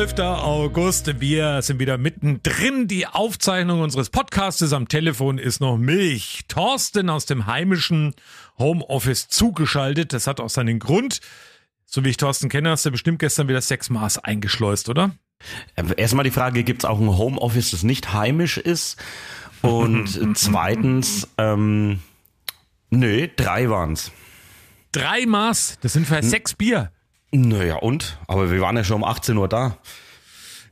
Montag, 12. August. Wir sind wieder mittendrin. Die Aufzeichnung unseres Podcasts am Telefon ist noch Milch. Thorsten aus dem heimischen Homeoffice zugeschaltet. Das hat auch seinen Grund. So wie ich Thorsten kenne, hast du bestimmt gestern wieder sechs Maß eingeschleust, oder? Erstmal die Frage, gibt es auch ein Homeoffice, das nicht heimisch ist? Und zweitens, ähm, nö, drei waren's. Drei Maß, das sind für sechs Bier. Naja, und? Aber wir waren ja schon um 18 Uhr da.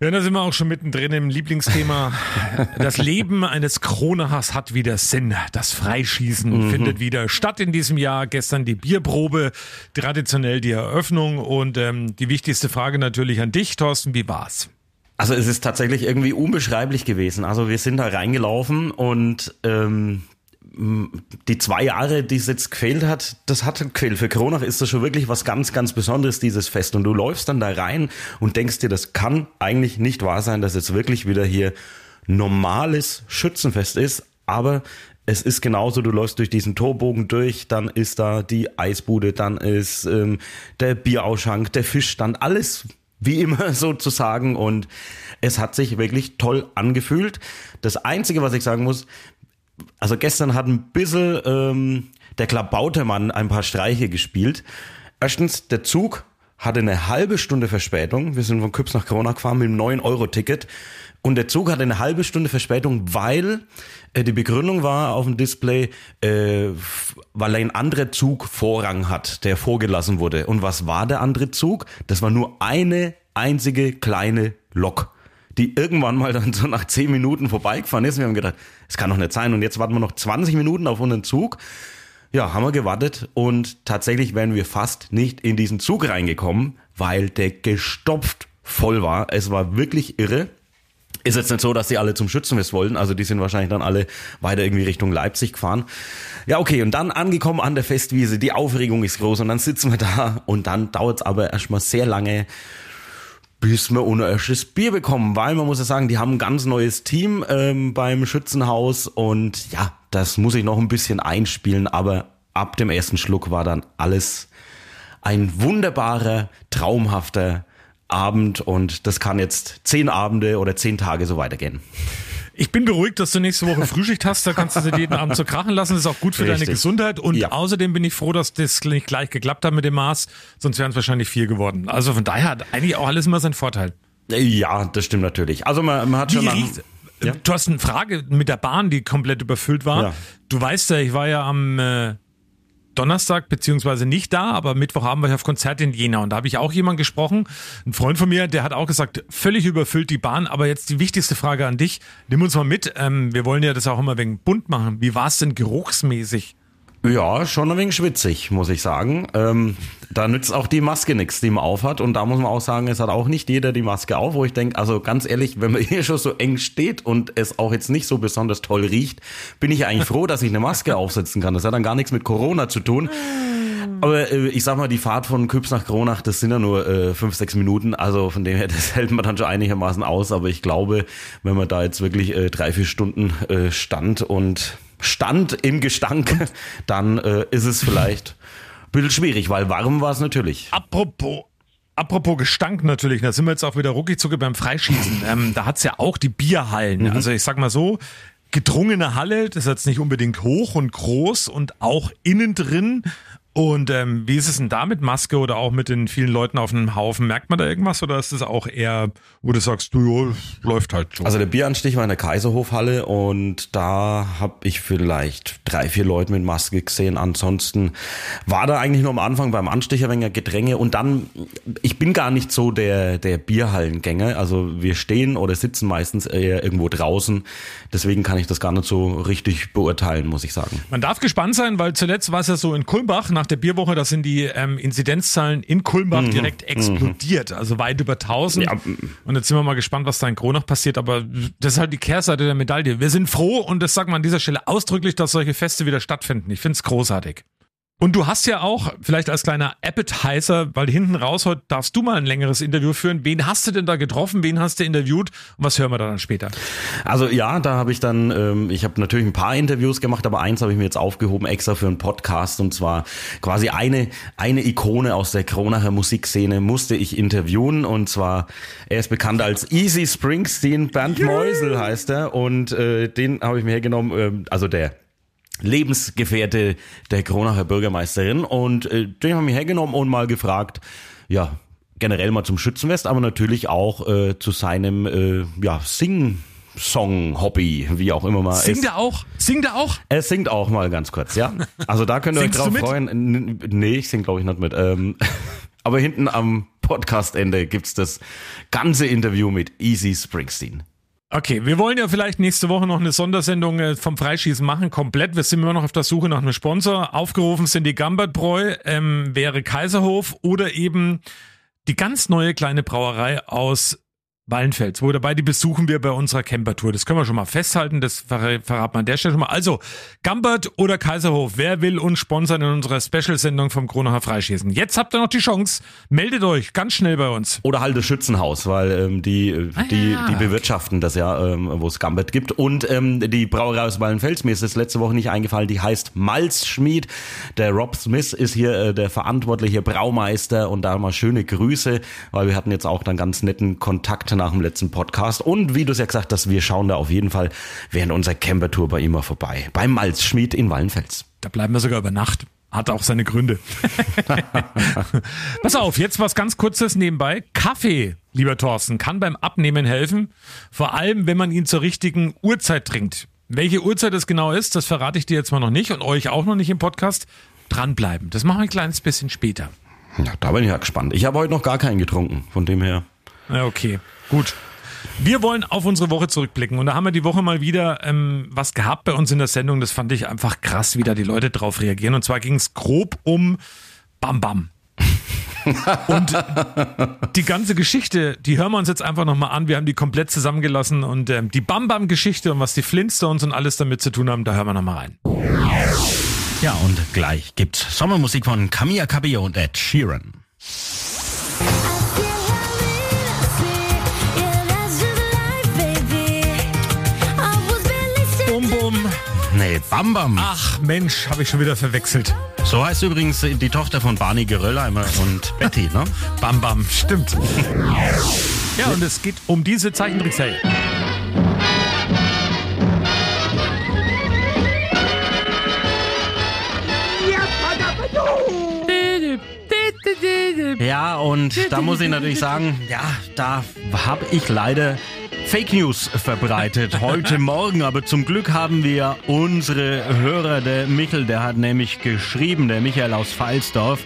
Ja, da sind wir auch schon mittendrin im Lieblingsthema. Das Leben eines Kronachers hat wieder Sinn. Das Freischießen mhm. findet wieder statt in diesem Jahr. Gestern die Bierprobe, traditionell die Eröffnung und ähm, die wichtigste Frage natürlich an dich, Thorsten, wie war's? Also es ist tatsächlich irgendwie unbeschreiblich gewesen. Also wir sind da reingelaufen und ähm, die zwei Jahre, die es jetzt gefehlt hat, das hat gefehlt. Für Kronach ist das schon wirklich was ganz, ganz Besonderes, dieses Fest. Und du läufst dann da rein und denkst dir, das kann eigentlich nicht wahr sein, dass jetzt wirklich wieder hier normales Schützenfest ist. Aber es ist genauso, du läufst durch diesen Torbogen durch, dann ist da die Eisbude, dann ist ähm, der Bierausschank, der Fischstand, alles wie immer sozusagen. Und es hat sich wirklich toll angefühlt. Das Einzige, was ich sagen muss, also gestern hat ein bisschen ähm, der Klabautermann ein paar Streiche gespielt. Erstens, der Zug hatte eine halbe Stunde Verspätung. Wir sind von Küps nach Corona gefahren mit einem 9-Euro-Ticket. Und der Zug hatte eine halbe Stunde Verspätung, weil äh, die Begründung war auf dem Display, äh, weil ein anderer Zug Vorrang hat, der vorgelassen wurde. Und was war der andere Zug? Das war nur eine einzige kleine Lok die irgendwann mal dann so nach zehn Minuten vorbeigefahren ist. Wir haben gedacht, es kann doch nicht sein. Und jetzt warten wir noch 20 Minuten auf unseren Zug. Ja, haben wir gewartet und tatsächlich wären wir fast nicht in diesen Zug reingekommen, weil der gestopft voll war. Es war wirklich irre. Ist jetzt nicht so, dass die alle zum Schützenfest wollten, also die sind wahrscheinlich dann alle weiter irgendwie Richtung Leipzig gefahren. Ja, okay, und dann angekommen an der Festwiese, die Aufregung ist groß und dann sitzen wir da und dann dauert es aber erstmal sehr lange, bis wir ohne erstes Bier bekommen, weil man muss ja sagen, die haben ein ganz neues Team ähm, beim Schützenhaus. Und ja, das muss ich noch ein bisschen einspielen, aber ab dem ersten Schluck war dann alles ein wunderbarer, traumhafter Abend. Und das kann jetzt zehn Abende oder zehn Tage so weitergehen. Ich bin beruhigt, dass du nächste Woche Frühschicht hast. Da kannst du sie jeden Abend so krachen lassen. Das ist auch gut für Richtig. deine Gesundheit. Und ja. außerdem bin ich froh, dass das nicht gleich geklappt hat mit dem Maß. Sonst wären es wahrscheinlich vier geworden. Also von daher hat eigentlich auch alles immer seinen Vorteil. Ja, das stimmt natürlich. Also man, man hat schon. Wie riecht, ja? Du hast eine Frage mit der Bahn, die komplett überfüllt war. Ja. Du weißt ja, ich war ja am äh, Donnerstag beziehungsweise nicht da, aber Mittwoch haben wir auf Konzert in Jena. Und da habe ich auch jemand gesprochen, ein Freund von mir, der hat auch gesagt, völlig überfüllt die Bahn, aber jetzt die wichtigste Frage an dich, nimm uns mal mit, ähm, wir wollen ja das auch immer wegen bunt machen, wie war es denn geruchsmäßig? Ja, schon ein wenig schwitzig, muss ich sagen. Ähm, da nützt auch die Maske nichts, die man aufhat. Und da muss man auch sagen, es hat auch nicht jeder die Maske auf, wo ich denke, also ganz ehrlich, wenn man hier schon so eng steht und es auch jetzt nicht so besonders toll riecht, bin ich eigentlich froh, dass ich eine Maske aufsetzen kann. Das hat dann gar nichts mit Corona zu tun. Aber äh, ich sag mal, die Fahrt von Küps nach Kronach, das sind ja nur äh, fünf, sechs Minuten. Also von dem her, das hält man dann schon einigermaßen aus. Aber ich glaube, wenn man da jetzt wirklich äh, drei, vier Stunden äh, stand und stand im Gestank, dann äh, ist es vielleicht ein bisschen schwierig, weil warm war es natürlich. Apropos Apropos Gestank natürlich, da sind wir jetzt auch wieder ruckig beim Freischießen. Ähm, da hat's ja auch die Bierhallen. Mhm. Also ich sag mal so, gedrungene Halle, das ist jetzt nicht unbedingt hoch und groß und auch innen drin und ähm, wie ist es denn da mit Maske oder auch mit den vielen Leuten auf einem Haufen? Merkt man da irgendwas oder ist es auch eher, wo du sagst, du, jo, läuft halt so? Also der Bieranstich war in der Kaiserhofhalle und da habe ich vielleicht drei, vier Leute mit Maske gesehen. Ansonsten war da eigentlich nur am Anfang beim Anstich ein wenig Gedränge und dann, ich bin gar nicht so der, der Bierhallengänger. Also wir stehen oder sitzen meistens eher irgendwo draußen. Deswegen kann ich das gar nicht so richtig beurteilen, muss ich sagen. Man darf gespannt sein, weil zuletzt war es ja so in Kulmbach nach der Bierwoche, da sind die ähm, Inzidenzzahlen in Kulmbach mhm. direkt mhm. explodiert, also weit über 1000. Ja. Und jetzt sind wir mal gespannt, was da in Kronach passiert, aber das ist halt die Kehrseite der Medaille. Wir sind froh und das sagt man an dieser Stelle ausdrücklich, dass solche Feste wieder stattfinden. Ich finde es großartig. Und du hast ja auch, vielleicht als kleiner Appetizer, weil hinten raus heute darfst du mal ein längeres Interview führen. Wen hast du denn da getroffen? Wen hast du interviewt? Und was hören wir da dann später? Also ja, da habe ich dann, ähm, ich habe natürlich ein paar Interviews gemacht, aber eins habe ich mir jetzt aufgehoben, extra für einen Podcast. Und zwar quasi eine, eine Ikone aus der Kronacher Musikszene musste ich interviewen. Und zwar, er ist bekannt als Easy Springsteen, Bernd yeah. Meusel heißt er. Und äh, den habe ich mir hergenommen, äh, also der Lebensgefährte der Kronacher Bürgermeisterin und äh, den haben wir hergenommen und mal gefragt, ja, generell mal zum Schützenfest, aber natürlich auch äh, zu seinem äh, ja, Sing Song-Hobby, wie auch immer mal Singt er auch? Singt er auch? Er singt auch mal ganz kurz, ja. Also da könnt ihr euch drauf freuen. Nee, ich sing glaube ich nicht mit. Ähm, aber hinten am Podcastende gibt's das ganze Interview mit Easy Springsteen. Okay, wir wollen ja vielleicht nächste Woche noch eine Sondersendung äh, vom Freischießen machen, komplett. Wir sind immer noch auf der Suche nach einem Sponsor. Aufgerufen sind die Gambertbräu, ähm, wäre Kaiserhof oder eben die ganz neue kleine Brauerei aus Wallenfels. Wo dabei, die besuchen wir bei unserer Campertour. Das können wir schon mal festhalten, das verraten wir an der Stelle schon mal. Also, Gambert oder Kaiserhof, wer will uns sponsern in unserer Special-Sendung vom Kronacher Freischießen? Jetzt habt ihr noch die Chance, meldet euch ganz schnell bei uns. Oder halt das Schützenhaus, weil ähm, die, äh, ah, die, ja. die bewirtschaften das ja, ähm, wo es Gambert gibt. Und ähm, die Brauerei aus Wallenfels, mir ist das letzte Woche nicht eingefallen, die heißt Malzschmied. Der Rob Smith ist hier äh, der verantwortliche Braumeister und da mal schöne Grüße, weil wir hatten jetzt auch dann ganz netten Kontakt nach dem letzten Podcast. Und wie du es ja gesagt hast, wir schauen da auf jeden Fall während unserer Campertour bei ihm mal vorbei. Beim Malzschmied in Wallenfels. Da bleiben wir sogar über Nacht. Hat auch seine Gründe. Pass auf, jetzt was ganz kurzes nebenbei. Kaffee, lieber Thorsten, kann beim Abnehmen helfen. Vor allem, wenn man ihn zur richtigen Uhrzeit trinkt. Welche Uhrzeit es genau ist, das verrate ich dir jetzt mal noch nicht und euch auch noch nicht im Podcast. Dranbleiben. Das machen wir ein kleines bisschen später. Ja, da bin ich ja gespannt. Ich habe heute noch gar keinen getrunken, von dem her. Ja, okay. Gut. Wir wollen auf unsere Woche zurückblicken und da haben wir die Woche mal wieder ähm, was gehabt bei uns in der Sendung. Das fand ich einfach krass, wie da die Leute drauf reagieren. Und zwar ging es grob um Bam Bam. und die ganze Geschichte, die hören wir uns jetzt einfach nochmal an. Wir haben die komplett zusammengelassen und ähm, die Bam Bam Geschichte und was die Flintstones und alles damit zu tun haben, da hören wir nochmal rein. Ja, und gleich gibt's Sommermusik von Camilla Cabello und Ed Sheeran. Nee, Bam Bam. Ach Mensch, habe ich schon wieder verwechselt. So heißt übrigens die Tochter von Barney Geröllheimer und Betty, ne? Bam Bam, stimmt. Ja, und es geht um diese Zeichentrickserie. Ja, und da muss ich natürlich sagen, ja, da habe ich leider Fake News verbreitet heute Morgen. Aber zum Glück haben wir unsere Hörer, der Michel, der hat nämlich geschrieben, der Michael aus Pfalzdorf.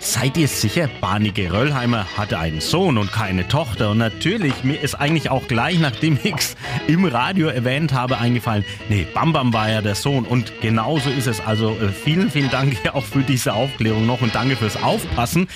Seid ihr sicher, Barney Geröllheimer hatte einen Sohn und keine Tochter? Und natürlich, mir ist eigentlich auch gleich, nachdem ich es im Radio erwähnt habe, eingefallen, nee, Bam Bam war ja der Sohn. Und genauso ist es. Also äh, vielen, vielen Dank auch für diese Aufklärung noch und danke fürs Aufpassen.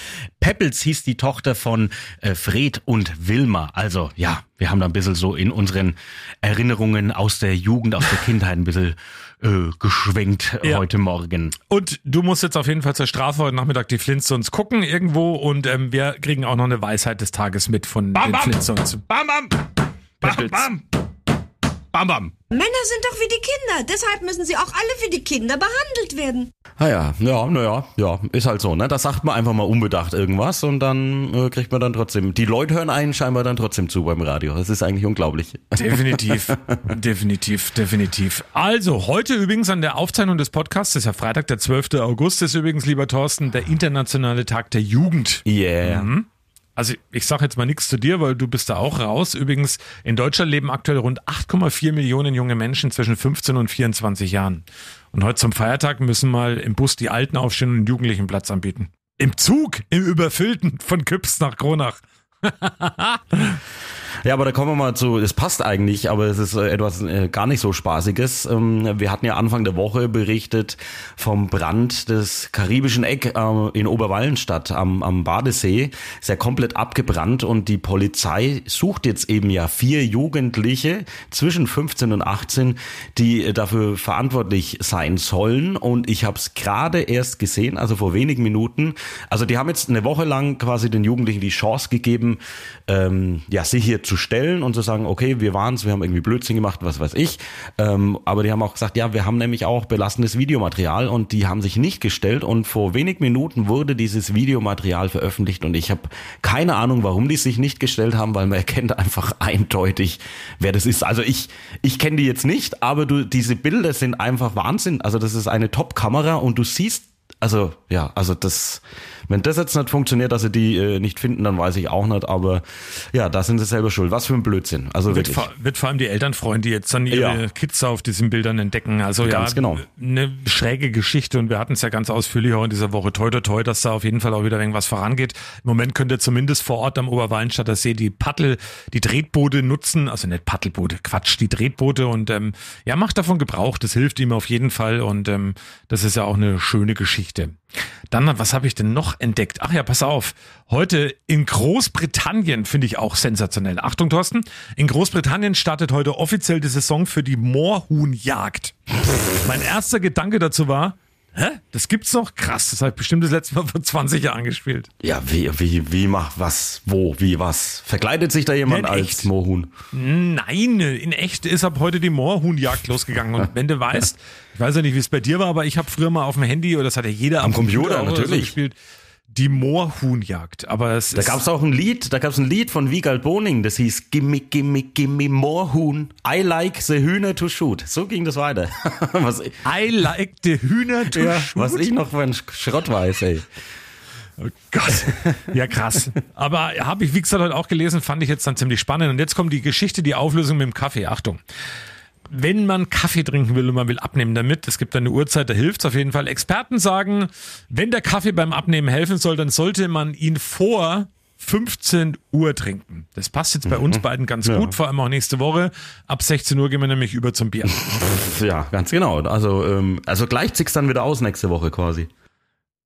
Peppels hieß die Tochter von äh, Fred und Wilma. Also ja, wir haben da ein bisschen so in unseren Erinnerungen aus der Jugend, aus der Kindheit ein bisschen äh, geschwenkt ja. heute Morgen. Und du musst jetzt auf jeden Fall zur Strafe heute Nachmittag die Flintstones gucken irgendwo und ähm, wir kriegen auch noch eine Weisheit des Tages mit von bam, den bam. Flintstones. Bam, bam, bam, bam. Bam, bam. Männer sind doch wie die Kinder, deshalb müssen sie auch alle wie die Kinder behandelt werden. Naja, ja, naja, ja, ist halt so, ne? Da sagt man einfach mal unbedacht irgendwas und dann äh, kriegt man dann trotzdem. Die Leute hören einen scheinbar dann trotzdem zu beim Radio. Das ist eigentlich unglaublich. Definitiv, definitiv, definitiv. Also, heute übrigens an der Aufzeichnung des Podcasts, das ist ja Freitag, der 12. August, ist übrigens, lieber Thorsten, der internationale Tag der Jugend. Yeah. Mhm. Also ich sage jetzt mal nichts zu dir, weil du bist da auch raus. Übrigens, in Deutschland leben aktuell rund 8,4 Millionen junge Menschen zwischen 15 und 24 Jahren. Und heute zum Feiertag müssen mal im Bus die Alten aufstehen und Jugendlichen Platz anbieten. Im Zug, im Überfüllten von Küps nach Kronach. Ja, aber da kommen wir mal zu, es passt eigentlich, aber es ist äh, etwas äh, gar nicht so Spaßiges. Ähm, wir hatten ja Anfang der Woche berichtet vom Brand des karibischen Eck äh, in Oberwallenstadt am, am Badesee. Ist ja komplett abgebrannt und die Polizei sucht jetzt eben ja vier Jugendliche zwischen 15 und 18, die dafür verantwortlich sein sollen. Und ich habe es gerade erst gesehen, also vor wenigen Minuten. Also die haben jetzt eine Woche lang quasi den Jugendlichen die Chance gegeben, ähm, ja, sich hier zu stellen und zu sagen, okay, wir waren's, wir haben irgendwie Blödsinn gemacht, was weiß ich. Ähm, aber die haben auch gesagt, ja, wir haben nämlich auch belastendes Videomaterial und die haben sich nicht gestellt und vor wenigen Minuten wurde dieses Videomaterial veröffentlicht und ich habe keine Ahnung, warum die sich nicht gestellt haben, weil man erkennt einfach eindeutig, wer das ist. Also ich, ich kenne die jetzt nicht, aber du, diese Bilder sind einfach Wahnsinn. Also das ist eine Top-Kamera und du siehst, also ja, also das wenn das jetzt nicht funktioniert, dass sie die äh, nicht finden, dann weiß ich auch nicht. Aber ja, da sind sie selber schuld. Was für ein Blödsinn. Also wird, vor, wird vor allem die Eltern freuen, die jetzt dann ihre Ja. Kids auf diesen Bildern entdecken. Also Ganz ja, genau. eine schräge Geschichte und wir hatten es ja ganz ausführlich auch in dieser Woche. Toi, toi, toi, dass da auf jeden Fall auch wieder irgendwas vorangeht. Im Moment könnt ihr zumindest vor Ort am Oberwallenstadter See die Paddel, die Tretboote nutzen. Also nicht Paddelboote, Quatsch, die Tretboote und ähm, ja, macht davon Gebrauch. Das hilft ihm auf jeden Fall und ähm, das ist ja auch eine schöne Geschichte. Dann, was habe ich denn noch entdeckt? Ach ja, pass auf. Heute in Großbritannien finde ich auch sensationell. Achtung, Thorsten. In Großbritannien startet heute offiziell die Saison für die Moorhuhnjagd. mein erster Gedanke dazu war, hä? Das gibt's noch? Krass, das habe ich bestimmt das letzte Mal vor 20 Jahren gespielt. Ja, wie, wie, wie macht was, wo, wie, was? Verkleidet sich da jemand Ja, in als echt. Mohun? Nein, in echt ist ab heute die Moorhuhnjagd losgegangen. Und wenn du weißt, ich weiß ja nicht, wie es bei dir war, aber ich habe früher mal auf dem Handy, oder das hat ja jeder am, Am Computer, so natürlich. gespielt, die Moorhuhnjagd. Aber es Da ist, gab's auch ein Lied, da gab's ein Lied von Wiegald Boning, das hieß Gimme, gimme, gimme more Huhn. I like the Hühner to shoot. So ging das weiter. was, I like the Hühner to ja, shoot. was ich noch für ein Schrott weiß, ey. Oh Gott. Ja, krass. Aber habe ich, wie gesagt, heute auch gelesen, fand ich jetzt dann ziemlich spannend. Und jetzt kommt die Geschichte, die Auflösung mit dem Kaffee. Achtung. Wenn man Kaffee trinken will und man will abnehmen damit, es gibt eine Uhrzeit, da hilft's auf jeden Fall. Experten sagen, wenn der Kaffee beim Abnehmen helfen soll, dann sollte man ihn vor 15 Uhr trinken. Das passt jetzt bei uns beiden ganz Ja. gut, vor allem auch nächste Woche. Ab 16 Uhr gehen wir nämlich über zum Bier. Ja, ganz genau. Also, ähm, also gleicht sich's dann wieder aus nächste Woche quasi.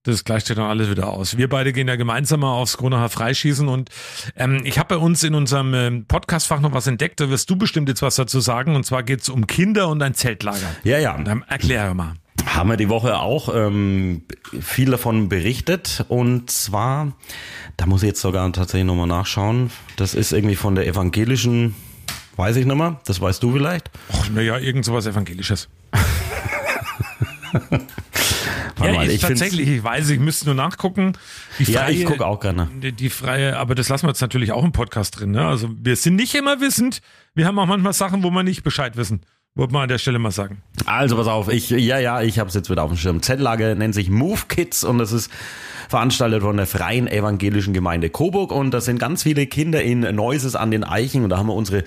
Das gleicht sich dann alles wieder aus. Wir beide gehen ja gemeinsam mal aufs Kronacher Freischießen und ähm, ich habe bei uns in unserem ähm, Podcastfach noch was entdeckt, da wirst du bestimmt jetzt was dazu sagen und zwar geht's um Kinder und ein Zeltlager. Ja, ja. Und dann erklär mal. haben wir die Woche auch ähm, viel davon berichtet. Und zwar, da muss ich jetzt sogar tatsächlich nochmal nachschauen. Das ist irgendwie von der evangelischen, weiß ich nicht mehr, das weißt du vielleicht. Naja, irgend sowas Evangelisches. Warte ja, mal, ich, tatsächlich, ich weiß, ich müsste nur nachgucken. Die Ja, ich gucke auch gerne. Die, die freie, aber das lassen wir jetzt natürlich auch im Podcast drin. Ne? Also wir sind nicht immer wissend. Wir haben auch manchmal Sachen, wo wir nicht Bescheid wissen. Wollte man an der Stelle mal sagen. Also pass auf, ich, ja, ja, ich habe es jetzt wieder auf dem Schirm. Zeltlager nennt sich Move Kids und das ist veranstaltet von der Freien Evangelischen Gemeinde Coburg und da sind ganz viele Kinder in Neuses an den Eichen und da haben wir unsere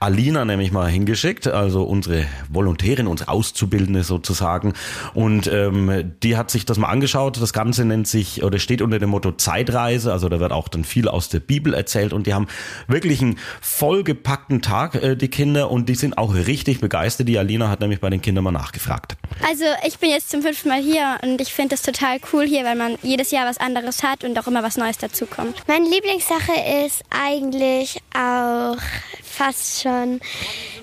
Alina nämlich mal hingeschickt, also unsere Volontärin, unsere Auszubildende sozusagen und ähm, die hat sich das mal angeschaut. Das Ganze nennt sich oder steht unter dem Motto Zeitreise, also da wird auch dann viel aus der Bibel erzählt und die haben wirklich einen vollgepackten Tag, äh, die Kinder und die sind auch richtig begeistert. Die Alina hat nämlich bei den Kindern mal nachgefragt. Also ich bin jetzt zum fünften Mal hier und ich finde es total cool hier, weil man jedes Jahr was anderes hat und auch immer was Neues dazukommt. Meine Lieblingssache ist eigentlich auch fast schon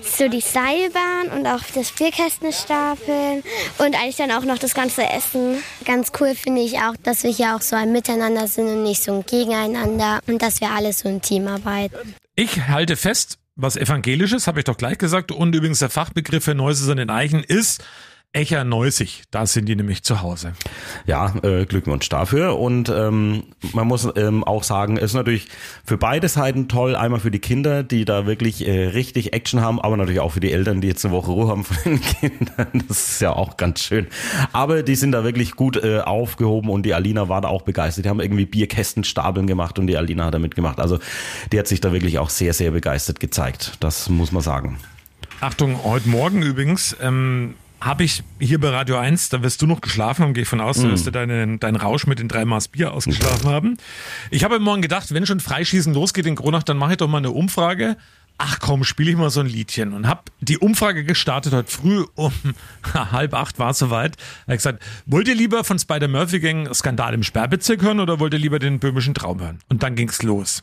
so die Seilbahn und auch das Bierkästen stapeln und eigentlich dann auch noch das ganze Essen. Ganz cool finde ich auch, dass wir hier auch so ein Miteinander sind und nicht so ein Gegeneinander und dass wir alle so ein Team arbeiten. Ich halte fest, was evangelisches, habe ich doch gleich gesagt. Und übrigens der Fachbegriff für Neuses an den Eichen ist Echer Neusig. Da sind die nämlich zu Hause. Ja, äh, Glückwunsch dafür. Und ähm, man muss ähm, auch sagen, es ist natürlich für beide Seiten toll. Einmal für die Kinder, die da wirklich äh, richtig Action haben, aber natürlich auch für die Eltern, die jetzt eine Woche Ruhe haben von den Kindern. Das ist ja auch ganz schön. Aber die sind da wirklich gut äh, aufgehoben und die Alina war da auch begeistert. Die haben irgendwie Bierkästenstapeln gemacht und die Alina hat da mitgemacht. Also die hat sich da wirklich auch sehr, sehr begeistert gezeigt. Das muss man sagen. Achtung, heute Morgen übrigens, ähm, habe ich hier bei Radio 1, da wirst du noch geschlafen haben, gehe ich von aus, da wirst du deinen deinen Rausch mit den drei Maß Bier ausgeschlafen haben. Ich habe Morgen gedacht, wenn schon Freischießen losgeht in Kronach, dann mache ich doch mal eine Umfrage. Ach komm, spiele ich mal so ein Liedchen und habe die Umfrage gestartet heute früh um halb acht war es soweit. Hab ich gesagt, wollt ihr lieber von Spider Murphy Gang Skandal im Sperrbezirk hören oder wollt ihr lieber den böhmischen Traum hören? Und dann ging's los.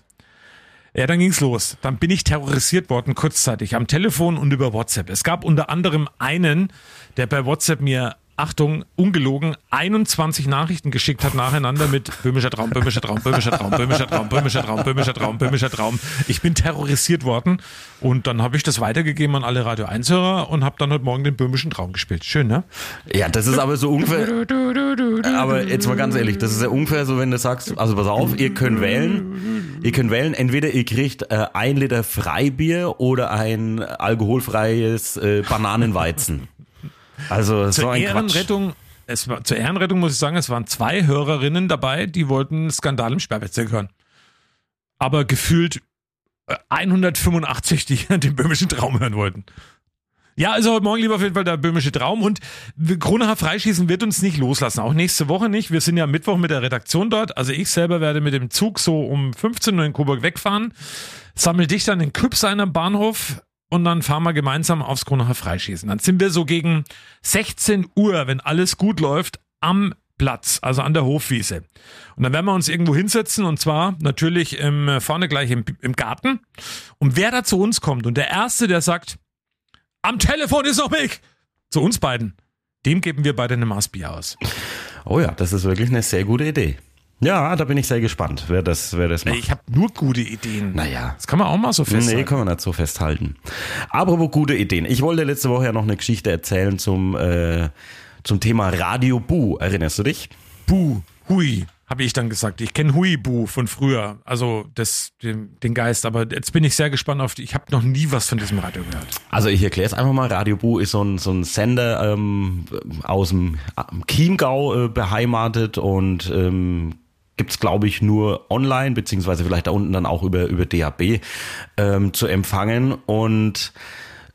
Ja, dann ging's los. Dann bin ich terrorisiert worden, kurzzeitig, am Telefon und über WhatsApp. Es gab unter anderem einen, der bei WhatsApp mir, Achtung, ungelogen, 21 Nachrichten geschickt hat nacheinander mit böhmischer Traum, böhmischer Traum, böhmischer Traum, böhmischer Traum, böhmischer Traum, böhmischer Traum, böhmischer Traum. Ich bin terrorisiert worden und dann habe ich das weitergegeben an alle Radio 1-Hörer und habe dann heute Morgen den böhmischen Traum gespielt. Schön, ne? Ja, das ist aber so ungefähr. Aber jetzt mal ganz ehrlich, das ist ja ungefähr so, wenn du sagst, also pass auf, ihr könnt wählen. Ihr könnt wählen, entweder ihr kriegt äh, ein Liter Freibier oder ein alkoholfreies äh, Bananenweizen. Also so Zur ein Quatsch. Ehrenrettung, es war, zur Ehrenrettung muss ich sagen, es waren zwei Hörerinnen dabei, die wollten Skandal im Sperrbezirk hören. Aber gefühlt äh, 185, die den böhmischen Traum hören wollten. Ja, also heute Morgen lieber auf jeden Fall der böhmische Traum und Kronacher Freischießen wird uns nicht loslassen, auch nächste Woche nicht. Wir sind ja Mittwoch mit der Redaktion dort, also ich selber werde mit dem Zug so um 15 Uhr in Coburg wegfahren, sammel dich dann in Küpseiner Bahnhof und dann fahren wir gemeinsam aufs Kronacher Freischießen. Dann sind wir so gegen 16 Uhr, wenn alles gut läuft, am Platz, also an der Hofwiese. Und dann werden wir uns irgendwo hinsetzen und zwar natürlich im, vorne gleich im, im Garten. Und wer da zu uns kommt und der Erste, der sagt, am Telefon ist noch Mick, zu uns beiden, dem geben wir beide eine Maß Bier aus. Oh ja, das ist wirklich eine sehr gute Idee. Ja, da bin ich sehr gespannt, wer das, wer das macht. Ich habe nur gute Ideen. Naja. Das kann man auch mal so Nee, festhalten. können wir nicht so festhalten. Apropos gute Ideen. Ich wollte letzte Woche ja noch eine Geschichte erzählen zum, äh, zum Thema Radio Bu. Erinnerst du dich? Buh, Hui, habe ich dann gesagt. Ich kenne Hui-Bu von früher, also das, den, den Geist. Aber jetzt bin ich sehr gespannt auf die. Ich habe noch nie was von diesem Radio gehört. Also ich erkläre es einfach mal. Radio Bu ist so ein, so ein Sender ähm, aus dem am Chiemgau äh, beheimatet und ähm, gibt's glaube ich nur online beziehungsweise vielleicht da unten dann auch über über DAB ähm, zu empfangen und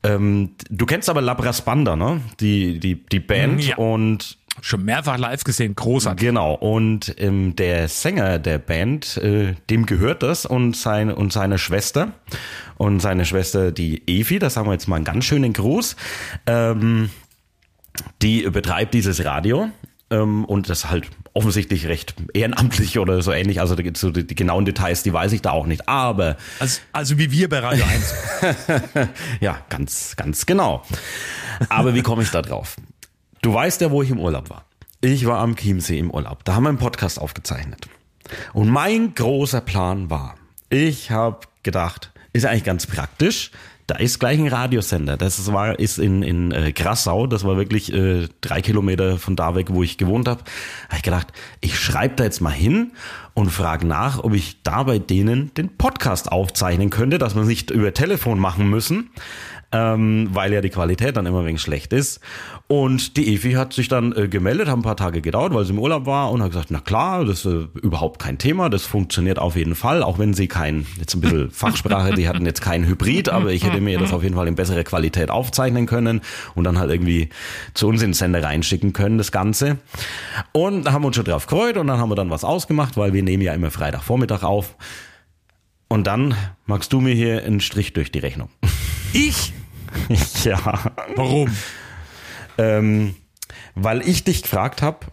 ähm, du kennst aber Labras Banda, ne? Die die die Band Ja. und Schon mehrfach live gesehen, großartig. Genau, und ähm, der Sänger der Band, äh, dem gehört das und, sein, und seine Schwester. Und seine Schwester, die Evi, das sagen wir jetzt mal einen ganz schönen Gruß, ähm, die betreibt dieses Radio und das halt offensichtlich recht ehrenamtlich oder so ähnlich. Also so die, die genauen Details, die weiß ich da auch nicht. Aber Also, also wie wir bei Radio 1. ja, ganz, ganz genau. Aber wie komme ich da drauf? Du weißt ja, wo ich im Urlaub war. Ich war am Chiemsee im Urlaub. Da haben wir einen Podcast aufgezeichnet. Und mein großer Plan war, ich habe gedacht, ist eigentlich ganz praktisch. Da ist gleich ein Radiosender. Das war ist in in äh, Grassau. Das war wirklich äh, drei Kilometer von da weg, wo ich gewohnt habe. Habe ich gedacht, ich schreibe da jetzt mal hin und frage nach, ob ich da bei denen den Podcast aufzeichnen könnte, dass wir es nicht über Telefon machen müssen, ähm, weil ja die Qualität dann immer wenig schlecht ist. Und die Evi hat sich dann äh, gemeldet, hat ein paar Tage gedauert, weil sie im Urlaub war und hat gesagt, na klar, das ist äh, überhaupt kein Thema, das funktioniert auf jeden Fall, auch wenn sie kein, jetzt ein bisschen Fachsprache, die hatten jetzt keinen Hybrid, aber ich hätte mir das auf jeden Fall in bessere Qualität aufzeichnen können und dann halt irgendwie zu uns in den Sender reinschicken können, das Ganze. Und da haben wir uns schon drauf gefreut und dann haben wir dann was ausgemacht, weil wir nehmen ja immer Freitagvormittag auf. Und dann magst du mir hier einen Strich durch die Rechnung. Ich? ja. Warum? Ähm, weil ich dich gefragt habe,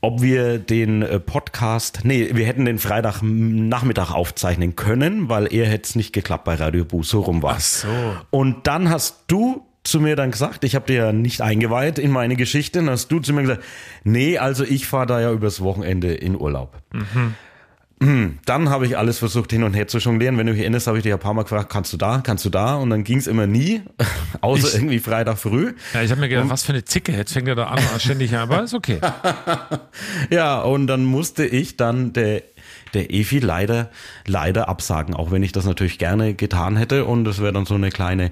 ob wir den äh, Podcast, nee, wir hätten den Freitagnachmittag aufzeichnen können, weil er hätte es nicht geklappt bei Radio Bu, so rum war. Ach so. Und dann hast du zu mir dann gesagt, ich habe dir ja nicht eingeweiht in meine Geschichte, dann hast du zu mir gesagt, nee, also ich fahre da ja übers Wochenende in Urlaub. Hm, Dann habe ich alles versucht hin und her zu jonglieren. Wenn du dich erinnerst, habe ich dich ein paar Mal gefragt, kannst du da, kannst du da? Und dann ging es immer nie, außer Ich- irgendwie Freitag früh. Ja, ich habe mir gedacht, was für eine Zicke. Jetzt fängt er da an, ständig, aber ist okay. Ja, und dann musste ich dann der, der Efi leider, leider absagen, auch wenn ich das natürlich gerne getan hätte. Und das wäre dann so eine kleine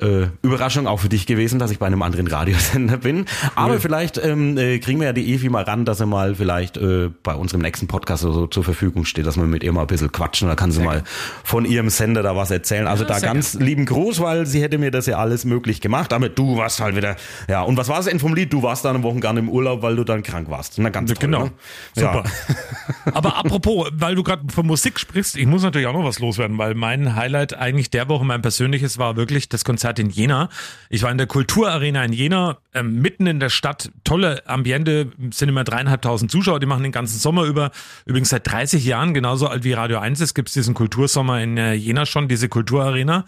äh, Überraschung auch für dich gewesen, dass ich bei einem anderen Radiosender bin. Cool. Aber vielleicht ähm, äh, kriegen wir ja die Efi mal ran, dass er mal vielleicht äh, bei unserem nächsten Podcast oder so zur Verfügung steht, dass wir mit ihr mal ein bisschen quatschen. Da kann sie mal von ihrem Sender da was erzählen. Also ja, da ganz gut. lieben Gruß, weil sie hätte mir das ja alles möglich gemacht. Aber du warst halt wieder, ja. Und was war das denn vom Lied? Du warst dann eine Woche gar nicht im Urlaub, weil du dann krank warst. Na ganz toll, Genau. Ne? Super. Ja. Aber apropos, weil du gerade von Musik sprichst, ich muss natürlich auch noch was loswerden, weil mein Highlight eigentlich der Woche, mein persönliches, war wirklich das Konzert in Jena. Ich war in der Kulturarena in Jena, äh, mitten in der Stadt, tolle Ambiente, sind immer dreieinhalbtausend Zuschauer, die machen den ganzen Sommer über. Übrigens seit 30 Jahren, genauso alt wie Radio 1 ist, gibt es diesen Kultursommer in äh, Jena schon, diese Kulturarena.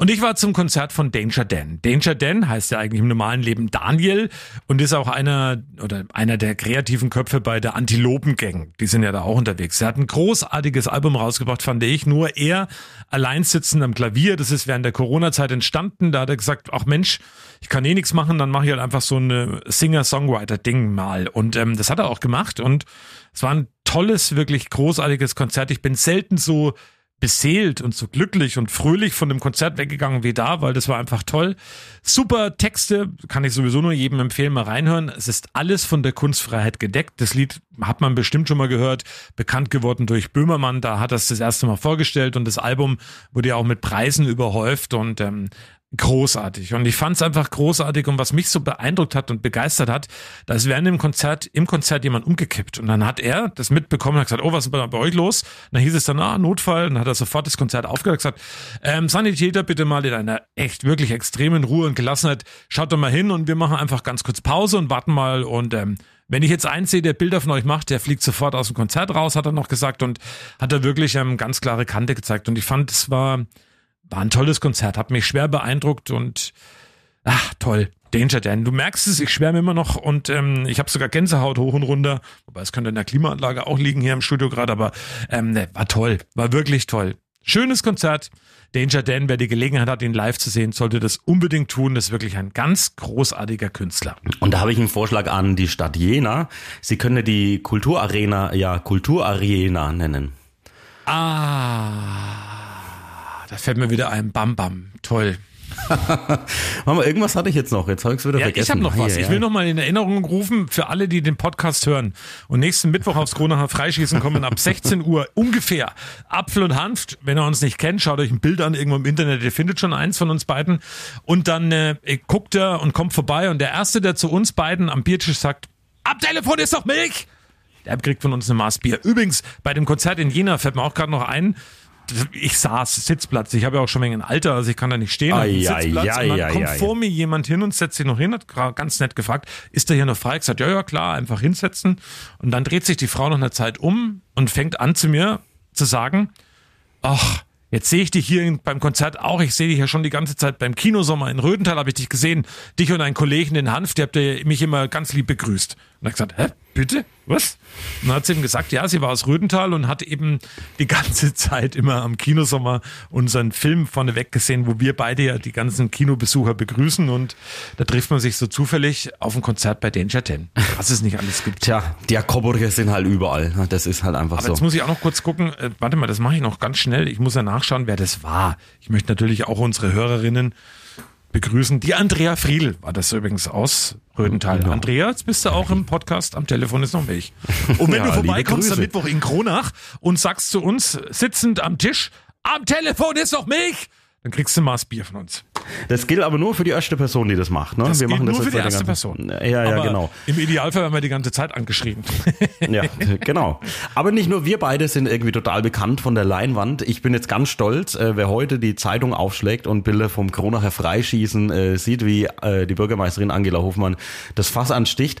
Und ich war zum Konzert von Danger Dan. Danger Dan heißt ja eigentlich im normalen Leben Daniel und ist auch einer oder einer der kreativen Köpfe bei der Antilopen-Gang. Die sind ja da auch unterwegs. Er hat ein großartiges Album rausgebracht, fand ich. Nur er allein sitzen am Klavier. Das ist während der Corona-Zeit entstanden. Da hat er gesagt, ach Mensch, ich kann eh nichts machen, dann mache ich halt einfach so ein Singer-Songwriter-Ding mal. Und ähm, das hat er auch gemacht und es war ein tolles, wirklich großartiges Konzert. Ich bin selten so beseelt und so glücklich und fröhlich von dem Konzert weggegangen wie da, weil das war einfach toll. Super Texte, kann ich sowieso nur jedem empfehlen, mal reinhören. Es ist alles von der Kunstfreiheit gedeckt. Das Lied hat man bestimmt schon mal gehört, bekannt geworden durch Böhmermann, da hat er es das erste Mal vorgestellt und das Album wurde ja auch mit Preisen überhäuft und ähm, großartig. Und ich fand es einfach großartig und was mich so beeindruckt hat und begeistert hat, da ist während dem Konzert, im Konzert jemand umgekippt. Und dann hat er das mitbekommen und hat gesagt, oh, was ist bei euch los? Und dann hieß es dann, ah, Notfall. Und dann hat er sofort das Konzert aufgehört und gesagt, ähm, Sanitäter, bitte mal in einer echt wirklich extremen Ruhe und Gelassenheit, schaut doch mal hin und wir machen einfach ganz kurz Pause und warten mal und ähm, wenn ich jetzt eins sehe, der Bilder von euch macht, der fliegt sofort aus dem Konzert raus, hat er noch gesagt und hat er wirklich ähm, ganz klare Kante gezeigt. Und ich fand, es war war ein tolles Konzert, hat mich schwer beeindruckt und ach, toll. Danger Dan, du merkst es, ich schwärme immer noch und ähm, ich habe sogar Gänsehaut hoch und runter. Wobei es könnte in der Klimaanlage auch liegen hier im Studio gerade, aber ähm, ne, war toll, war wirklich toll. Schönes Konzert. Danger Dan, wer die Gelegenheit hat, ihn live zu sehen, sollte das unbedingt tun. Das ist wirklich ein ganz großartiger Künstler. Und da habe ich einen Vorschlag an die Stadt Jena. Sie können die Kulturarena ja Kulturarena nennen. Ah da fällt mir wieder ein Bam Bam. Toll. Mama, irgendwas hatte ich jetzt noch. Jetzt habe ich es wieder ja, vergessen. Ich habe noch was. Ich will noch mal in Erinnerung rufen für alle, die den Podcast hören und nächsten Mittwoch aufs Kronacher Freischießen kommen ab 16 Uhr ungefähr. Apfel und Hanft. Wenn ihr uns nicht kennt, schaut euch ein Bild an irgendwo im Internet. Ihr findet schon eins von uns beiden. Und dann äh, guckt er und kommt vorbei. Und der Erste, der zu uns beiden am Biertisch sagt, am Telefon ist doch Milch! Der kriegt von uns eine Maß Bier. Übrigens, bei dem Konzert in Jena fällt mir auch gerade noch ein, ich saß Sitzplatz. Ich habe ja auch schon ein Alter, also ich kann da nicht stehen. Ai, Sitzplatz. Ai, und dann kommt vor mir jemand hin und setzt sich noch hin, hat ganz nett gefragt, ist der hier noch frei? Ich gesagt, ja, ja, klar, einfach hinsetzen. Und dann dreht sich die Frau noch eine Zeit um und fängt an zu mir zu sagen, ach, Jetzt sehe ich dich hier beim Konzert auch. Ich sehe dich ja schon die ganze Zeit beim Kinosommer in Rödental habe ich dich gesehen. Dich und einen Kollegen in Hanf, der habt ihr mich immer ganz lieb begrüßt. Und er hat gesagt, hä, bitte? Was? Und dann hat sie ihm gesagt, ja, sie war aus Rödental und hat eben die ganze Zeit immer am Kinosommer unseren Film vorneweg gesehen, wo wir beide ja die ganzen Kinobesucher begrüßen und da trifft man sich so zufällig auf ein Konzert bei Danger 10. Was es nicht alles gibt. Tja, die Coburger sind halt überall. Das ist halt einfach Aber so. Jetzt muss ich auch noch kurz gucken. Äh, warte mal, das mache ich noch ganz schnell. Ich muss ja nachschauen, wer das war. Ich möchte natürlich auch unsere Hörerinnen begrüßen. Die Andrea Friedl war das übrigens aus Rödental. Genau. Andrea, jetzt bist du auch im Podcast. Am Telefon ist noch Milch. Und wenn ja, du vorbeikommst am Mittwoch in Kronach und sagst zu uns, sitzend am Tisch, am Telefon ist noch Milch, dann kriegst du ein Maß Bier von uns. Das gilt aber nur für die erste Person, die das macht. Ne? Das wir machen das nur für die erste Person. Ja, ja, aber genau. Im Idealfall werden wir die ganze Zeit angeschrieben. ja, genau. Aber nicht nur wir beide sind irgendwie total bekannt von der Leinwand. Ich bin jetzt ganz stolz, äh, wer heute die Zeitung aufschlägt und Bilder vom Kronacher Freischießen äh, sieht, wie äh, die Bürgermeisterin Angela Hofmann das Fass ansticht.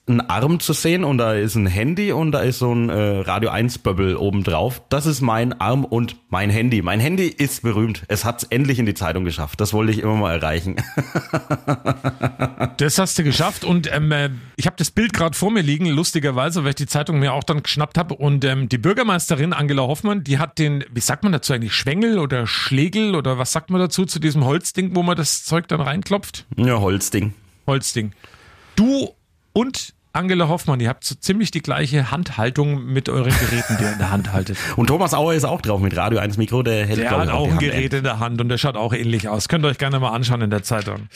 ein Arm zu sehen und da ist ein Handy und da ist so ein äh, Radio 1 Bubble oben drauf. Das ist mein Arm und mein Handy. Mein Handy ist berühmt. Es hat es endlich in die Zeitung geschafft. Das wollte ich immer mal erreichen. Das hast du geschafft und ähm, äh, ich habe das Bild gerade vor mir liegen, lustigerweise, weil ich die Zeitung mir auch dann geschnappt habe und ähm, die Bürgermeisterin Angela Hoffmann, die hat den, wie sagt man dazu eigentlich, Schwengel oder Schlegel oder was sagt man dazu zu diesem Holzding, wo man das Zeug dann reinklopft? ja, Holzding. Holzding. Du und Angela Hoffmann, ihr habt so ziemlich die gleiche Handhaltung mit euren Geräten, die ihr in der Hand haltet. Und Thomas Auer ist auch drauf mit Radio 1 Mikro. Der hält, Der hat auch ein Gerät in der Hand und der schaut auch ähnlich aus. Könnt ihr euch gerne mal anschauen in der Zeitung.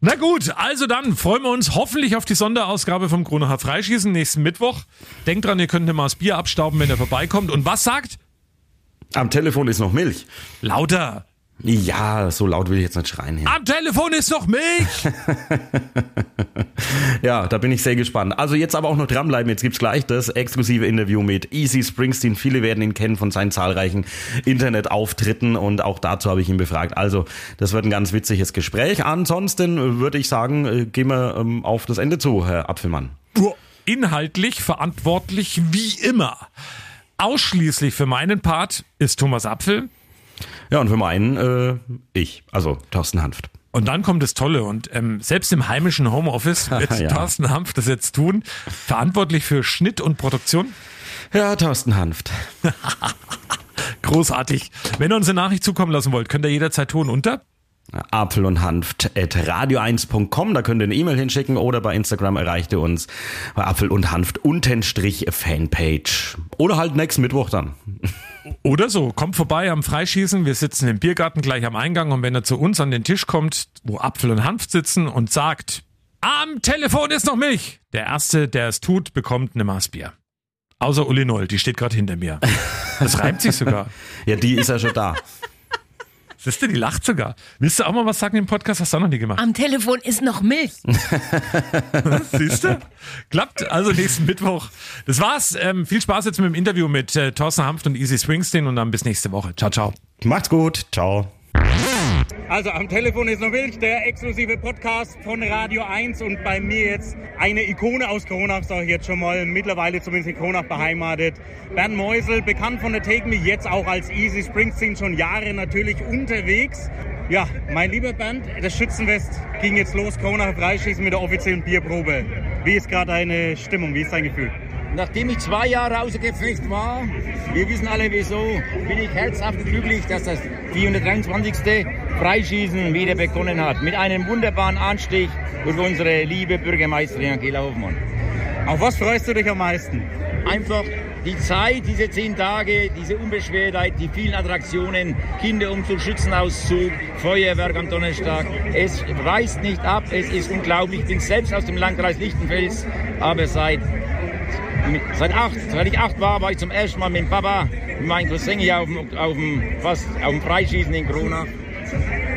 Na gut, also dann freuen wir uns hoffentlich auf die Sonderausgabe vom Kronacher Freischießen nächsten Mittwoch. Denkt dran, ihr könnt immer das Bier abstauben, wenn er vorbeikommt. Und was sagt? Am Telefon ist noch Milch. Lauter. Ja, so laut will ich jetzt nicht schreien. Hier. Am Telefon ist noch Milch. Ja, da bin ich sehr gespannt. Also jetzt aber auch noch dranbleiben. Jetzt gibt's gleich das exklusive Interview mit Easy Springsteen. Viele werden ihn kennen von seinen zahlreichen Internetauftritten und auch dazu habe ich ihn befragt. Also das wird ein ganz witziges Gespräch. Ansonsten würde ich sagen, äh, gehen wir ähm, auf das Ende zu, Herr Apfelmann. Inhaltlich verantwortlich wie immer. Ausschließlich für meinen Part ist Thomas Apfel. Ja, und für meinen äh, ich, also Thorsten Hanft. Und dann kommt das Tolle und ähm, selbst im heimischen Homeoffice wird Ja. Thorsten Hanf das jetzt tun. Verantwortlich für Schnitt und Produktion. Ja, Thorsten Hanft. Großartig. Wenn ihr uns eine Nachricht zukommen lassen wollt, könnt ihr jederzeit tun unter. Apfel und Hanft at radio1.com, da könnt ihr eine E-Mail hinschicken oder bei Instagram erreicht ihr uns bei Apfel und Hanft Untenstrich Fanpage. Oder halt nächsten Mittwoch dann. Oder so, kommt vorbei am Freischießen. Wir sitzen im Biergarten gleich am Eingang und wenn er zu uns an den Tisch kommt, wo Apfel und Hanf sitzen und sagt, am Telefon ist noch Milch. Der Erste, der es tut, bekommt eine Maß Bier. Außer Uli Noll, die steht gerade hinter mir. Das reimt sich sogar. Ja, die ist ja schon da. Siehst du, die lacht sogar. Willst du auch mal was sagen im Podcast? Hast du auch noch nie gemacht. Am Telefon ist noch Milch. Siehst du? Klappt. Also nächsten Mittwoch. Das war's. Ähm, viel Spaß jetzt mit dem Interview mit äh, Thorsten Hanft und Easy Springsteen und dann bis nächste Woche. Ciao, ciao. Macht's gut. Ciao. Also am Telefon ist noch Milch, der exklusive Podcast von Radio 1 und bei mir jetzt eine Ikone aus Kronach, sag ich jetzt schon mal, mittlerweile zumindest in Kronach beheimatet. Bernd Meusel, bekannt von der Take Me, jetzt auch als Easy Springsteen, schon Jahre natürlich unterwegs. Ja, mein lieber Bernd, das Schützenfest ging jetzt los, Kronacher Freischießen mit der offiziellen Bierprobe. Wie ist gerade deine Stimmung, wie ist dein Gefühl? Nachdem ich zwei Jahre ausgepflicht war, wir wissen alle wieso, bin ich herzhaft glücklich, dass das 423. Freischießen wieder begonnen hat. Mit einem wunderbaren Anstich durch unsere liebe Bürgermeisterin Angela Hofmann. Auf was freust du dich am meisten? Einfach die Zeit, diese zehn Tage, diese Unbeschwertheit, die vielen Attraktionen, Kinderumzug, Schützenauszug, Feuerwerk am Donnerstag. Es reißt nicht ab, es ist unglaublich. Ich bin selbst aus dem Landkreis Lichtenfels, aber seit Seit acht, seit ich acht war, war ich zum ersten Mal mit dem Papa, mit meinem Cousin hier auf dem, auf dem, fast auf dem Freischießen in Kronach.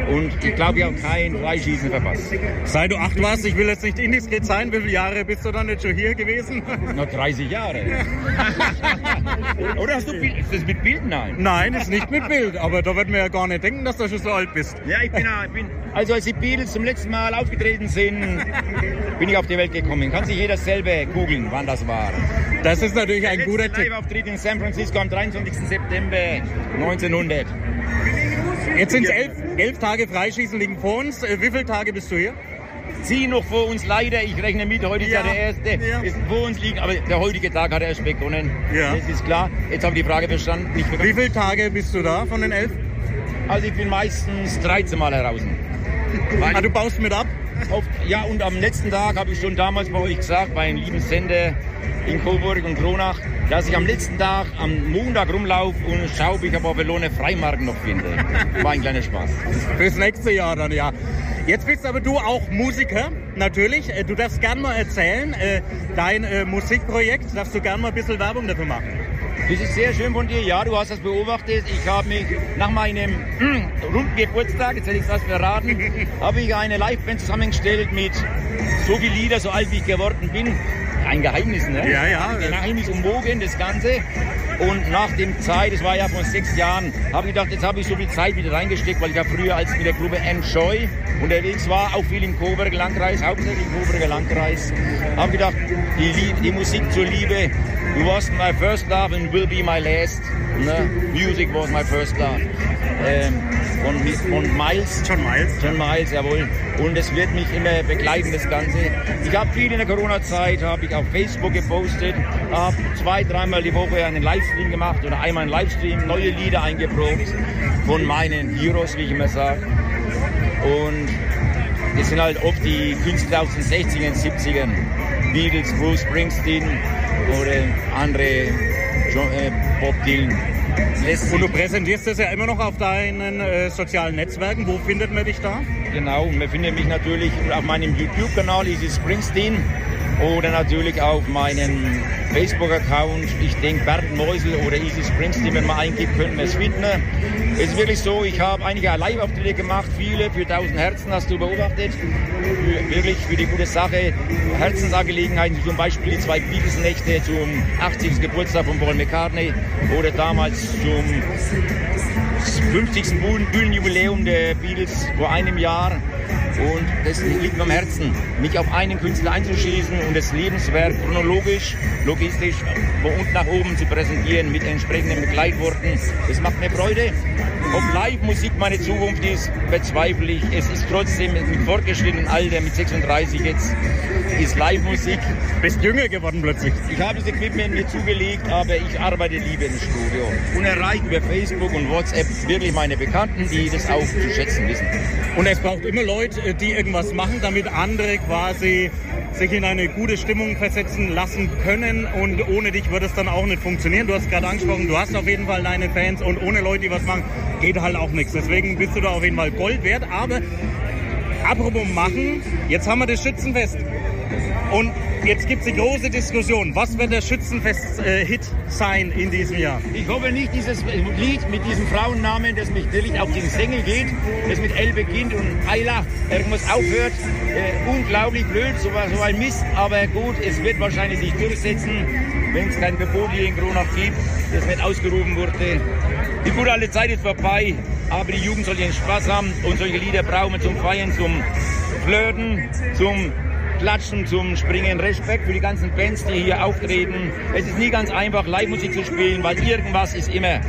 Und ich glaube, ich habe kein Freischießen verpasst. Seit du acht warst, ich will jetzt nicht indiskret sein, wie viele Jahre bist du dann jetzt schon hier gewesen? Noch 30 Jahre. Oder hast du ist das mit Bild? Nein. Nein, ist nicht mit Bild, aber da wird man ja gar nicht denken, dass du schon so alt bist. Ja, ich bin, ich bin also als die Beatles zum letzten Mal aufgetreten sind, bin ich auf die Welt gekommen. Kann sich jeder selber googeln, wann das war. Das ist natürlich ein Der guter letzte Tipp. Live-Auftritt in San Francisco am 23. September 1900. Jetzt sind es elf, elf Tage Freischießen liegen vor uns. Äh, Wie viele Tage bist du hier? Sie noch vor uns leider, ich rechne mit, heute ist ja, Ja, der erste, ja. ist vor uns liegen, aber der heutige Tag hat erst begonnen. Ja. Das ist klar. Jetzt habe ich die Frage verstanden. Wie viele Tage bist du da von den elf? Also ich bin meistens 13 Mal heraus. Ah, du baust mit ab? Oft, ja, und am letzten Tag habe ich schon damals bei euch gesagt, beim lieben Sender in Coburg und Kronach, dass ich am letzten Tag am Montag rumlaufe und schaue, ob ich aber Bellone Freimarken noch finde. War ein kleiner Spaß. Fürs nächste Jahr dann, ja. Jetzt bist aber du auch Musiker, natürlich. Äh, Du darfst gern mal erzählen, äh, dein äh, Musikprojekt, darfst du gern mal ein bisschen Werbung dafür machen. Das ist sehr schön von dir. Ja, du hast das beobachtet. Ich habe mich nach meinem runden Geburtstag, jetzt hätte ich es fast verraten, habe ich eine Liveband zusammengestellt mit so viel Lieder, so alt wie ich geworden bin. Ein Geheimnis, ne? Ja, ja. Ein Geheimnis umwogen, das Ganze. Und nach dem Zeit, das war ja vor sechs Jahren, habe ich gedacht, jetzt habe ich so viel Zeit wieder reingesteckt, weil ich ja früher als mit der Gruppe Enjoy unterwegs war, auch viel im Coburger Landkreis, hauptsächlich im Coburger Landkreis. Habe gedacht, die, die Musik zur Liebe, you was my first love and will be my last. Ne? Music was my first love. Ähm, von, von Miles. John Miles. John Miles, jawohl. Und es wird mich immer begleiten, das Ganze. Ich habe viel in der Corona-Zeit, habe ich auf Facebook gepostet, habe zwei, dreimal die Woche einen Livestream gemacht oder einmal einen Livestream, neue Lieder eingeprobt von meinen Heroes, wie ich immer sage. Und das sind halt oft die Künstler aus den 60ern, 70ern. Beatles, Bruce Springsteen oder andere John, äh, Bob Dylan. Lässt Und du präsentierst das ja immer noch auf deinen äh, sozialen Netzwerken. Wo findet man dich da? Genau, man findet mich natürlich auf meinem YouTube-Kanal Easy Springsteen oder natürlich auf meinem Facebook-Account. Ich denke Bernd Meusel oder Easy Springsteen, wenn man eingibt, könnte man es finden. Es ist wirklich so, ich habe einige Live-Auftritte gemacht, viele für 1000 Herzen hast du beobachtet. Für, wirklich für die gute Sache. Herzensangelegenheiten, zum Beispiel die zwei Beatles-Nächte zum 80. Geburtstag von Paul McCartney oder damals zum 50. Bühnen- Bühnenjubiläum der Beatles vor einem Jahr. Und das liegt mir am Herzen, mich auf einen Künstler einzuschließen und das Lebenswerk chronologisch, logistisch von unten nach oben zu präsentieren mit entsprechenden Begleitworten. Das macht mir Freude. Ob Live-Musik meine Zukunft ist, bezweifle ich. Es ist trotzdem mit fortgeschrittenem Alter, mit 36 jetzt, ist Live-Musik Bist jünger geworden plötzlich. ich habe das Equipment mir zugelegt, aber ich arbeite lieber im Studio. Und erreiche über Facebook und WhatsApp wirklich meine Bekannten, die das auch zu schätzen wissen. Und es braucht immer Leute, die irgendwas machen, damit andere quasi sich in eine gute Stimmung versetzen lassen können. Und ohne dich wird es dann auch nicht funktionieren. Du hast gerade angesprochen, du hast auf jeden Fall deine Fans und ohne Leute, die was machen, geht halt auch nichts. Deswegen bist du da auf jeden Fall Gold wert. Aber apropos machen, jetzt haben wir das Schützenfest. Und jetzt gibt es die große Diskussion. Was wird der Schützenfest-Hit sein in diesem Jahr? Ich hoffe nicht dieses Lied mit diesem Frauennamen, das mich wirklich auf den Sängel geht, das mit L beginnt und Ayla irgendwas aufhört. Äh, unglaublich blöd, so, so ein Mist, aber gut, es wird wahrscheinlich sich durchsetzen, wenn es kein Verbot hier in Kronach gibt, das nicht ausgerufen wurde. Die gute alte Zeit ist vorbei, aber die Jugend soll ihren Spaß haben und solche Lieder brauchen wir zum Feiern, zum Flirten, zum Klatschen, zum Springen. Respekt für die ganzen Bands, die hier auftreten. Es ist nie ganz einfach, Live-Musik zu spielen, weil irgendwas ist immer.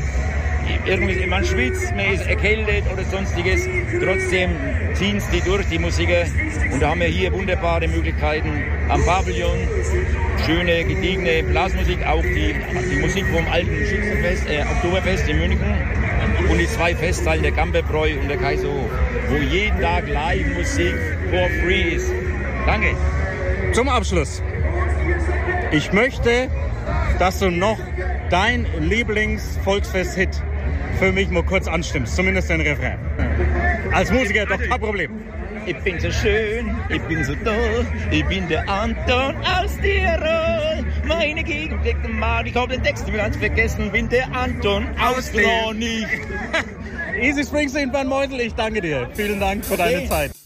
Irgendwie, man schwitzt, man ist erkältet oder sonstiges. Trotzdem ziehen es die durch, die Musiker. Und da haben wir hier wunderbare Möglichkeiten am Pavillon. Schöne, gediegene Blasmusik, auch die, die Musik vom alten Schützenfest, äh, Oktoberfest in München. Und die zwei Festhallen, der Gambebräu und der Kaiserhof, wo jeden Tag Live-Musik for free ist. Danke. Zum Abschluss. Ich möchte, dass du noch dein Lieblings-Volksfest-Hit für mich mal kurz anstimmst. Zumindest den Refrain. Als Musiker doch kein Problem. Ich bin so schön, ich bin so toll, ich bin der Anton aus Tirol. Meine Gegend liegt im ich habe den Text ganz vergessen, bin der Anton aus Kronich. Easy Springsteen, Van Meusel, ich danke dir. Vielen Dank für deine Okay. Zeit.